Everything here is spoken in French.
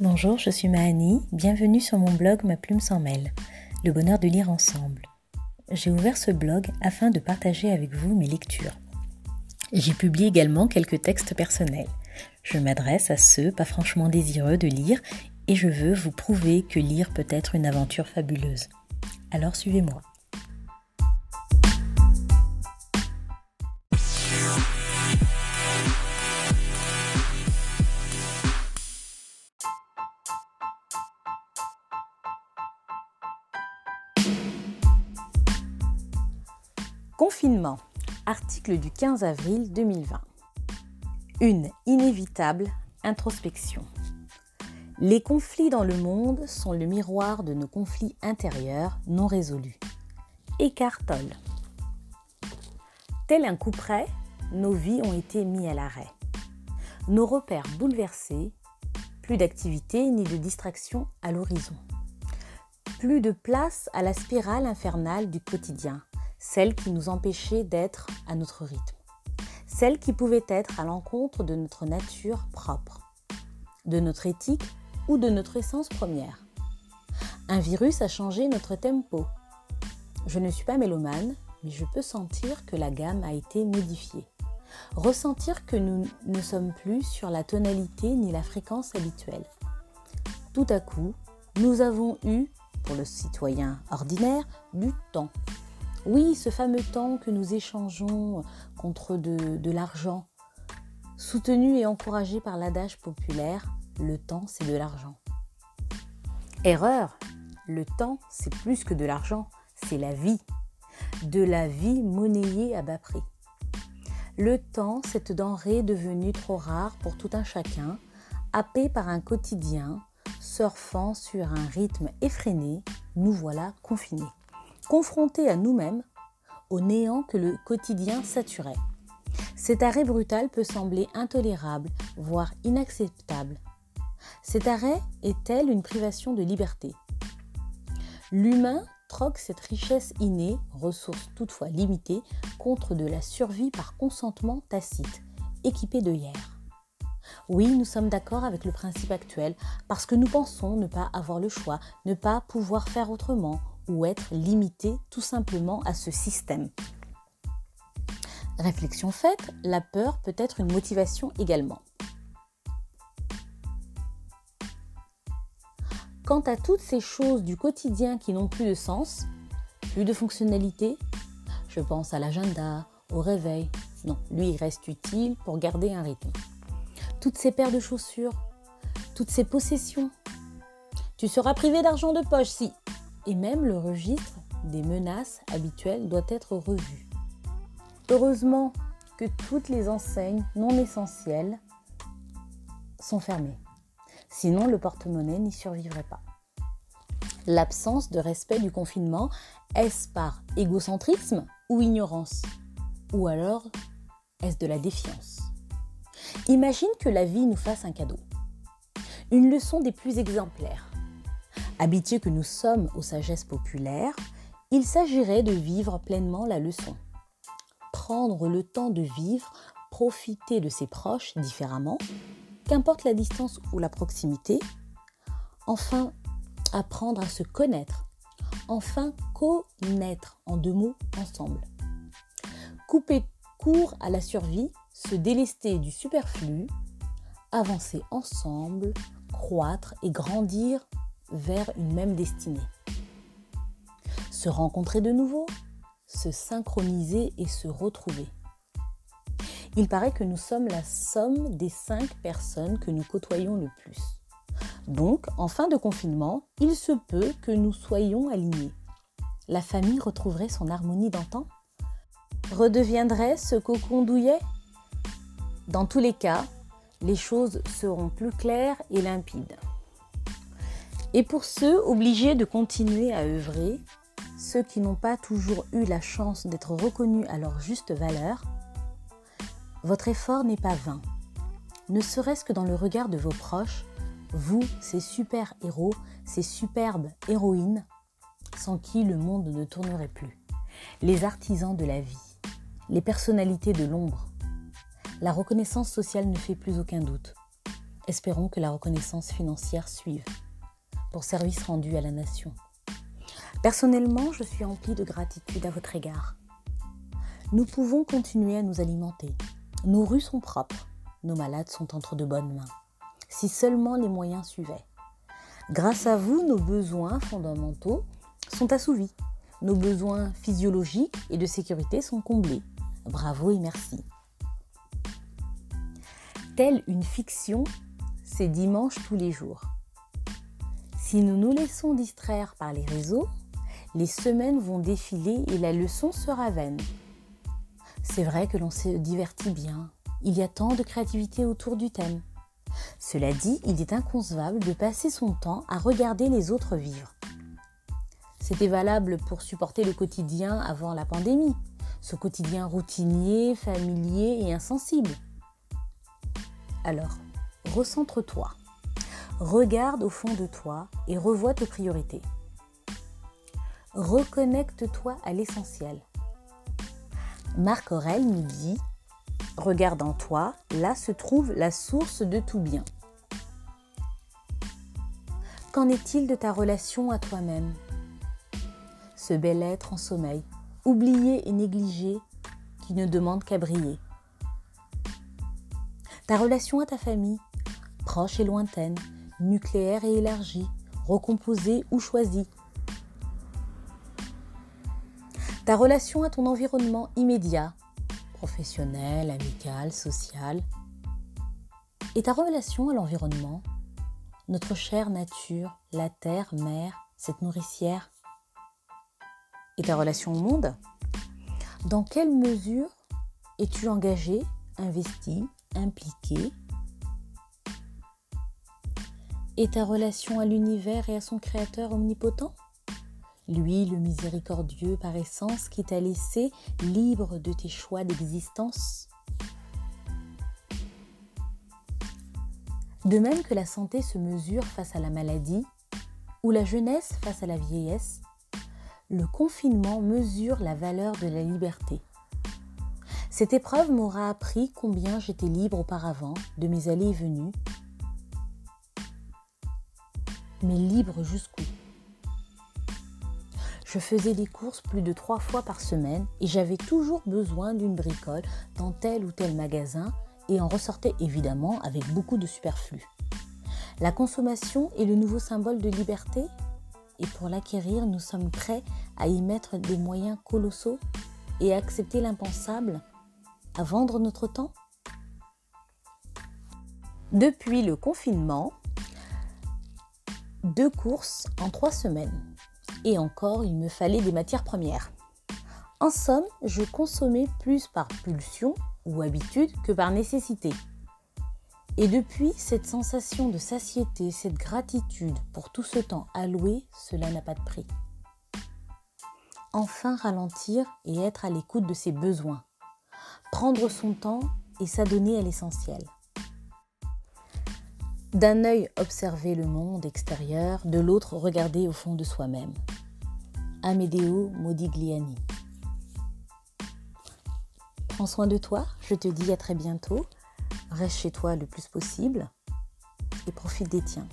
Bonjour, je suis Mahani, bienvenue sur mon blog Ma plume sans mêle, le bonheur de lire ensemble. J'ai ouvert ce blog afin de partager avec vous mes lectures. J'y publie également quelques textes personnels. Je m'adresse à ceux pas franchement désireux de lire et je veux vous prouver que lire peut être une aventure fabuleuse. Alors suivez-moi. Confinement. Article du 15 avril 2020. Une inévitable introspection. Les conflits dans le monde sont le miroir de nos conflits intérieurs non résolus. Eckhart Tolle. Tel un coup près, nos vies ont été mis à l'arrêt. Nos repères bouleversés, plus d'activité ni de distraction à l'horizon. Plus de place à la spirale infernale du quotidien celle qui nous empêchait d'être à notre rythme, celle qui pouvait être à l'encontre de notre nature propre, de notre éthique ou de notre essence première. Un virus a changé notre tempo. Je ne suis pas mélomane, mais je peux sentir que la gamme a été modifiée. Ressentir que nous ne sommes plus sur la tonalité ni la fréquence habituelle. Tout à coup, nous avons eu, pour le citoyen ordinaire, du temps oui, ce fameux temps que nous échangeons contre de, l'argent, soutenu et encouragé par l'adage populaire, le temps c'est de l'argent. Erreur, le temps c'est plus que de l'argent, c'est la vie. De la vie monnayée à bas prix. Le temps, cette denrée devenue trop rare pour tout un chacun, happé par un quotidien, surfant sur un rythme effréné, nous voilà confinés confrontés à nous-mêmes, au néant que le quotidien saturait. Cet arrêt brutal peut sembler intolérable, voire inacceptable. Cet arrêt est-elle une privation de liberté? L'humain troque cette richesse innée, ressource toutefois limitée, contre de la survie par consentement tacite, équipé de hier. Oui, nous sommes d'accord avec le principe actuel parce que nous pensons ne pas avoir le choix, ne pas pouvoir faire autrement, ou être limité tout simplement à ce système. Réflexion faite, la peur peut être une motivation également. Quant à toutes ces choses du quotidien qui n'ont plus de sens, plus de fonctionnalité, je pense à l'agenda, au réveil. Non, lui, il reste utile pour garder un rythme. Toutes ces paires de chaussures, toutes ces possessions. Tu seras privé d'argent de poche si et même le registre des menaces habituelles doit être revu. Heureusement que toutes les enseignes non essentielles sont fermées. Sinon, le porte-monnaie n'y survivrait pas. L'absence de respect du confinement, est-ce par égocentrisme ou ignorance? Ou alors, est-ce de la défiance? Imagine que la vie nous fasse un cadeau. Une leçon des plus exemplaires Habitués que nous sommes aux sagesses populaires, il s'agirait de vivre pleinement la leçon. Prendre le temps de vivre, profiter de ses proches différemment, qu'importe la distance ou la proximité. Enfin, apprendre à se connaître. Enfin, connaître en deux mots ensemble. Couper court à la survie, se délester du superflu, avancer ensemble, croître et grandir vers une même destinée. Se rencontrer de nouveau, se synchroniser et se retrouver. Il paraît que nous sommes la somme des cinq personnes que nous côtoyons le plus. Donc, en fin de confinement, il se peut que nous soyons alignés. La famille retrouverait son harmonie d'antan? Redeviendrait ce cocon douillet? Dans tous les cas, les choses seront plus claires et limpides. Et pour ceux obligés de continuer à œuvrer, ceux qui n'ont pas toujours eu la chance d'être reconnus à leur juste valeur, votre effort n'est pas vain. Ne serait-ce que dans le regard de vos proches, vous, ces super héros, ces superbes héroïnes, sans qui le monde ne tournerait plus. Les artisans de la vie, les personnalités de l'ombre. La reconnaissance sociale ne fait plus aucun doute. Espérons que la reconnaissance financière suive pour service rendu à la nation. Personnellement, je suis emplie de gratitude à votre égard. Nous pouvons continuer à nous alimenter. Nos rues sont propres. Nos malades sont entre de bonnes mains. Si seulement les moyens suivaient. Grâce à vous, nos besoins fondamentaux sont assouvis. Nos besoins physiologiques et de sécurité sont comblés. Bravo et merci. Telle une fiction, c'est dimanche tous les jours. Si nous nous laissons distraire par les réseaux, les semaines vont défiler et la leçon sera vaine. C'est vrai que l'on se divertit bien. Il y a tant de créativité autour du thème. Cela dit, il est inconcevable de passer son temps à regarder les autres vivre. C'était valable pour supporter le quotidien avant la pandémie, ce quotidien routinier, familier et insensible. Alors, recentre-toi, regarde au fond de toi et revois tes priorités. Reconnecte-toi à l'essentiel. Marc Aurel nous dit Regarde en toi, là se trouve la source de tout bien. Qu'en est-il de ta relation à toi-même? Ce bel être en sommeil, oublié et négligé, qui ne demande qu'à briller. Ta relation à ta famille, proche et lointaine, nucléaire et élargie, recomposée ou choisie. Ta relation à ton environnement immédiat, professionnel, amical, social. Et ta relation à l'environnement, notre chère nature, la terre, mère, cette nourricière. Et ta relation au monde Dans quelle mesure es-tu engagé, investi, impliqué Et ta relation à l'univers et à son créateur omnipotent? Lui, le miséricordieux par essence, qui t'a laissé libre de tes choix d'existence? De même que la santé se mesure face à la maladie, ou la jeunesse face à la vieillesse, le confinement mesure la valeur de la liberté. Cette épreuve m'aura appris combien j'étais libre auparavant de mes allées et venues, mais libre jusqu'où je faisais des courses plus de trois fois par semaine et j'avais toujours besoin d'une bricole dans tel ou tel magasin et en ressortais évidemment avec beaucoup de superflu. La consommation est le nouveau symbole de liberté et pour l'acquérir, nous sommes prêts à y mettre des moyens colossaux et à accepter l'impensable, à vendre notre temps. Depuis le confinement, deux courses en trois semaines et encore il me fallait des matières premières. En somme, je consommais plus par pulsion ou habitude que par nécessité. Et depuis, cette sensation de satiété, cette gratitude pour tout ce temps alloué, cela n'a pas de prix. Enfin ralentir et être à l'écoute de ses besoins. Prendre son temps et s'adonner à l'essentiel. D'un œil observer le monde extérieur, de l'autre regarder au fond de soi-même. Amedeo Modigliani. Prends soin de toi, je te dis à très bientôt. Reste chez toi le plus possible et profite des tiens.